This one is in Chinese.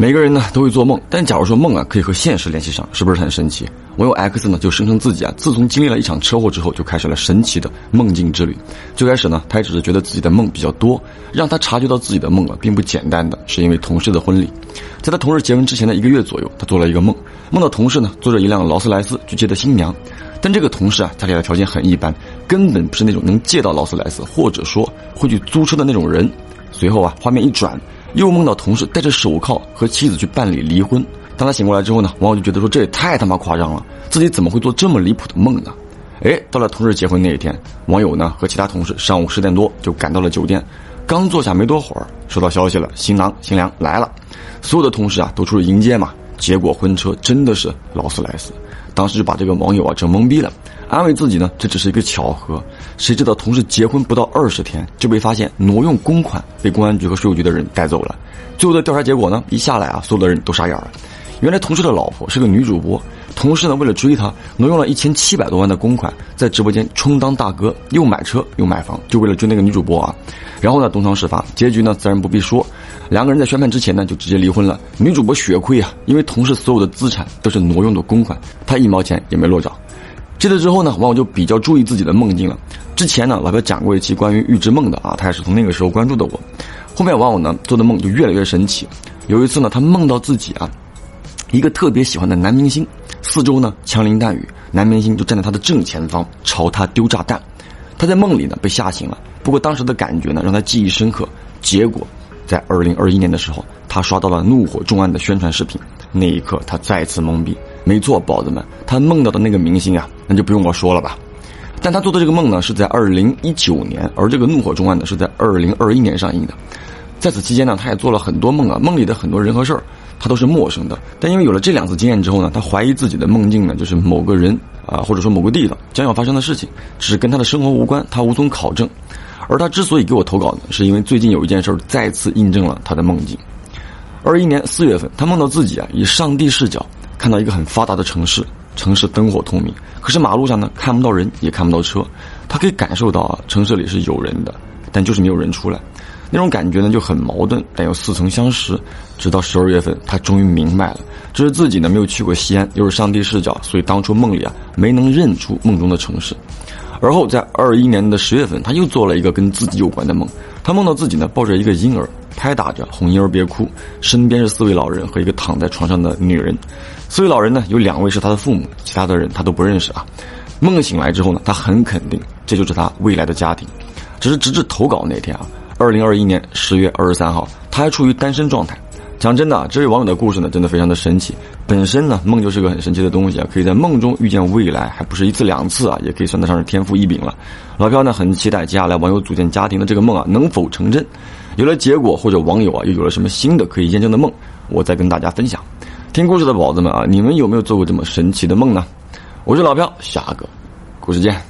每个人呢都会做梦，但假如说梦啊可以和现实联系上，是不是很神奇？网友 X 呢就声称自己啊自从经历了一场车祸之后，就开始了神奇的梦境之旅。最开始呢，他也只是觉得自己的梦比较多，让他察觉到自己的梦啊并不简单的是因为同事的婚礼。在他同事结婚之前的一个月左右，他做了一个梦，梦到同事呢坐着一辆劳斯莱斯去接的新娘，但这个同事啊家里的条件很一般，根本不是那种能借到劳斯莱斯或者说会去租车的那种人。随后啊，画面一转。又梦到同事戴着手铐和妻子去办理离婚。当他醒过来之后呢，网友就觉得说这也太他妈夸张了，自己怎么会做这么离谱的梦呢？哎，到了同事结婚那一天，网友呢和其他同事上午十点多就赶到了酒店，刚坐下没多会儿，收到消息了，新郎新娘来了，所有的同事啊都出去迎接嘛。结果婚车真的是劳斯莱斯，当时就把这个网友啊整懵逼了。安慰自己呢，这只是一个巧合。谁知道同事结婚不到二十天就被发现挪用公款，被公安局和税务局的人带走了。最后的调查结果呢，一下来啊，所有的人都傻眼了。原来同事的老婆是个女主播，同事呢为了追她，挪用了一千七百多万的公款，在直播间充当大哥，又买车又买房，就为了追那个女主播啊。然后呢，东窗事发，结局呢自然不必说，两个人在宣判之前呢就直接离婚了。女主播血亏啊，因为同事所有的资产都是挪用的公款，她一毛钱也没落着。记得之后呢，网友就比较注意自己的梦境了。之前呢，老哥讲过一期关于预知梦的啊，他也是从那个时候关注的我。后面网友呢做的梦就越来越神奇。有一次呢，他梦到自己啊，一个特别喜欢的男明星，四周呢枪林弹雨，男明星就站在他的正前方朝他丢炸弹。他在梦里呢被吓醒了，不过当时的感觉呢让他记忆深刻。结果在二零二一年的时候，他刷到了《怒火重案》的宣传视频，那一刻他再次懵逼。没错，宝子们，他梦到的那个明星啊，那就不用我说了吧。但他做的这个梦呢，是在二零一九年，而这个《怒火重案》呢，是在二零二一年上映的。在此期间呢，他也做了很多梦啊，梦里的很多人和事儿，他都是陌生的。但因为有了这两次经验之后呢，他怀疑自己的梦境呢，就是某个人啊，或者说某个地方将要发生的事情，只是跟他的生活无关，他无从考证。而他之所以给我投稿呢，是因为最近有一件事儿再次印证了他的梦境。二一年四月份，他梦到自己啊，以上帝视角。看到一个很发达的城市，城市灯火通明，可是马路上呢看不到人，也看不到车。他可以感受到啊，城市里是有人的，但就是没有人出来。那种感觉呢就很矛盾，但又似曾相识。直到十二月份，他终于明白了，这是自己呢没有去过西安，又是上帝视角，所以当初梦里啊没能认出梦中的城市。而后在二一年的十月份，他又做了一个跟自己有关的梦，他梦到自己呢抱着一个婴儿。拍打着，哄婴儿别哭，身边是四位老人和一个躺在床上的女人。四位老人呢，有两位是他的父母，其他的人他都不认识啊。梦醒来之后呢，他很肯定这就是他未来的家庭。只是直至投稿那天啊，二零二一年十月二十三号，他还处于单身状态。讲真的，这位网友的故事呢，真的非常的神奇。本身呢，梦就是个很神奇的东西啊，可以在梦中遇见未来，还不是一次两次啊，也可以算得上是天赋异禀了。老飘呢，很期待接下来网友组建家庭的这个梦啊，能否成真？有了结果，或者网友啊又有了什么新的可以验证的梦，我再跟大家分享。听故事的宝子们啊，你们有没有做过这么神奇的梦呢？我是老飘，下个故事见。